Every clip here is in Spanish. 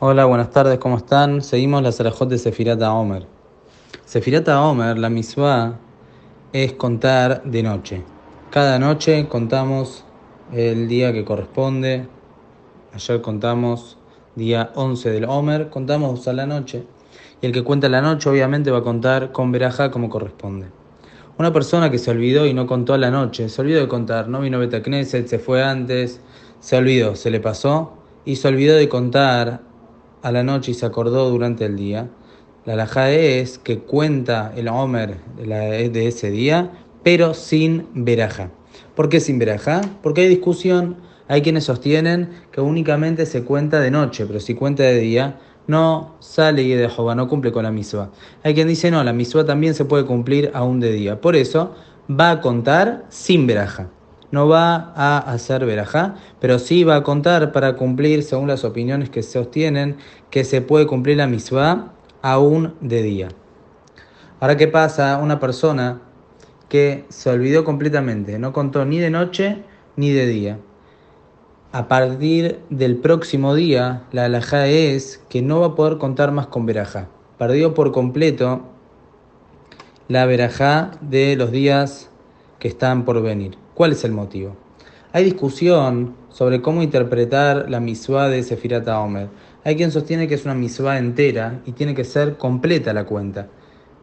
Hola, buenas tardes, ¿cómo están? Seguimos la Sarajot de Sefirata Omer. Sefirata Omer, la misma es contar de noche. Cada noche contamos el día que corresponde. Ayer contamos día 11 del Omer, contamos a la noche. Y el que cuenta la noche obviamente va a contar con Berajá como corresponde. Una persona que se olvidó y no contó a la noche, se olvidó de contar, no vino Beta Knesset, se fue antes, se olvidó, se le pasó y se olvidó de contar a la noche y se acordó durante el día, la alajá es que cuenta el Omer de ese día, pero sin veraja. ¿Por qué sin veraja? Porque hay discusión. Hay quienes sostienen que únicamente se cuenta de noche, pero si cuenta de día, no sale y de Jehová, no cumple con la misma. Hay quien dice, no, la misma también se puede cumplir aún de día. Por eso va a contar sin veraja no va a hacer verajá, pero sí va a contar para cumplir, según las opiniones que se sostienen, que se puede cumplir la misvá aún de día. Ahora, ¿qué pasa? Una persona que se olvidó completamente, no contó ni de noche ni de día. A partir del próximo día, la alajá es que no va a poder contar más con verajá. Perdió por completo la verajá de los días que están por venir. ¿Cuál es el motivo? Hay discusión sobre cómo interpretar la misua de Sefirat Omer. Hay quien sostiene que es una misua entera y tiene que ser completa la cuenta.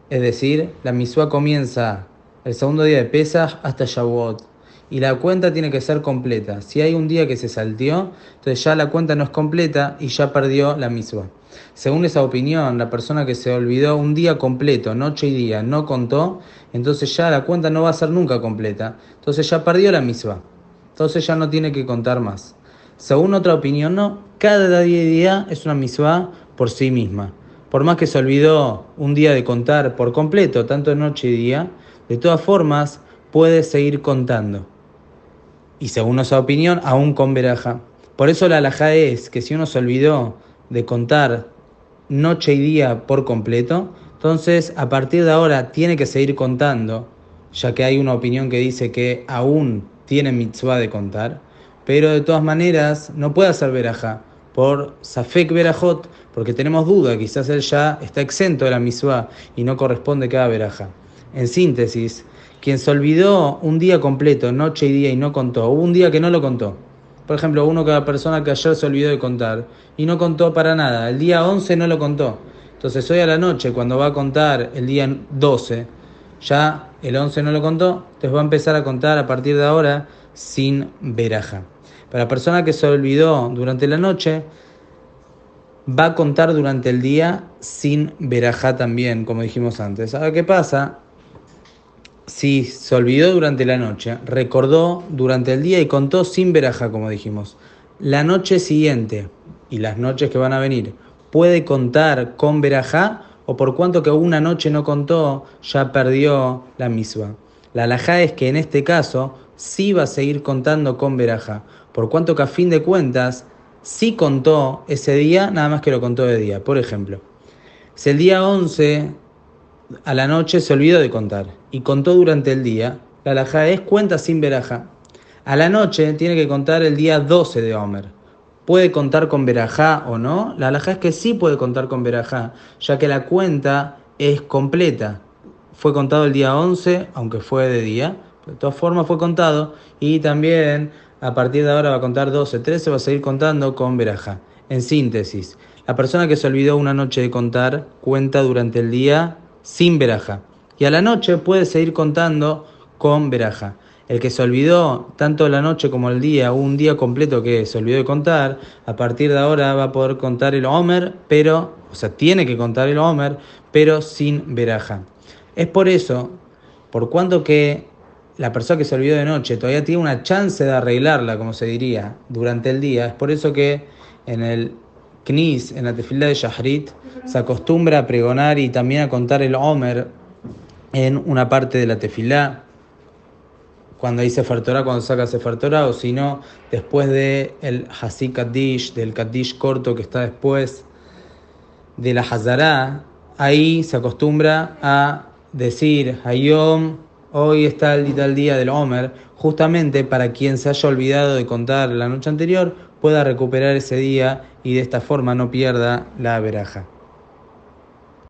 Es decir, la misua comienza el segundo día de Pesach hasta Shavuot. Y la cuenta tiene que ser completa. Si hay un día que se salteó, entonces ya la cuenta no es completa y ya perdió la misua. Según esa opinión, la persona que se olvidó un día completo, noche y día, no contó, entonces ya la cuenta no va a ser nunca completa. Entonces ya perdió la misma. Entonces ya no tiene que contar más. Según otra opinión, no. Cada día y día es una misma por sí misma. Por más que se olvidó un día de contar por completo, tanto noche y día, de todas formas puede seguir contando. Y según esa opinión, aún con veraja. Por eso la alhaja es que si uno se olvidó de contar noche y día por completo, entonces a partir de ahora tiene que seguir contando, ya que hay una opinión que dice que aún tiene mitzvah de contar, pero de todas maneras no puede hacer veraja por Safek Berajot, porque tenemos duda, quizás él ya está exento de la mitzvah y no corresponde cada veraja. En síntesis, quien se olvidó un día completo, noche y día, y no contó, hubo un día que no lo contó, por ejemplo, uno cada persona que ayer se olvidó de contar y no contó para nada. El día 11 no lo contó. Entonces hoy a la noche, cuando va a contar el día 12, ya el 11 no lo contó, entonces va a empezar a contar a partir de ahora sin veraja. Para la persona que se olvidó durante la noche, va a contar durante el día sin veraja también, como dijimos antes. Ahora, ¿qué pasa? Si se olvidó durante la noche, recordó durante el día y contó sin veraja, como dijimos. La noche siguiente y las noches que van a venir, ¿puede contar con verajá o por cuanto que una noche no contó, ya perdió la misma? La alajá es que en este caso sí va a seguir contando con verajá, por cuanto que a fin de cuentas sí contó ese día, nada más que lo contó de día. Por ejemplo, si el día 11 a la noche se olvidó de contar y contó durante el día, la alajá es cuenta sin verajá. A la noche tiene que contar el día 12 de Omer. ¿Puede contar con verajá o no? La alajá es que sí puede contar con verajá, ya que la cuenta es completa. Fue contado el día 11, aunque fue de día, de todas formas fue contado y también a partir de ahora va a contar 12, 13, va a seguir contando con verajá. En síntesis, la persona que se olvidó una noche de contar cuenta durante el día sin veraja. Y a la noche puede seguir contando con veraja. El que se olvidó tanto la noche como el día, un día completo que se olvidó de contar, a partir de ahora va a poder contar el Homer, pero, o sea, tiene que contar el Homer, pero sin veraja. Es por eso, por cuanto que la persona que se olvidó de noche todavía tiene una chance de arreglarla, como se diría, durante el día, es por eso que en el Knis, en la tefilá de Shahrit, se acostumbra a pregonar y también a contar el Omer en una parte de la tefilá, cuando hay Sefer Torah, cuando saca Sefer Torah, o si no, después del el Kaddish, del Kaddish corto que está después de la Hazará, ahí se acostumbra a decir Hayom, hoy está el día del Omer, justamente para quien se haya olvidado de contar la noche anterior, pueda recuperar ese día y de esta forma no pierda la veraja.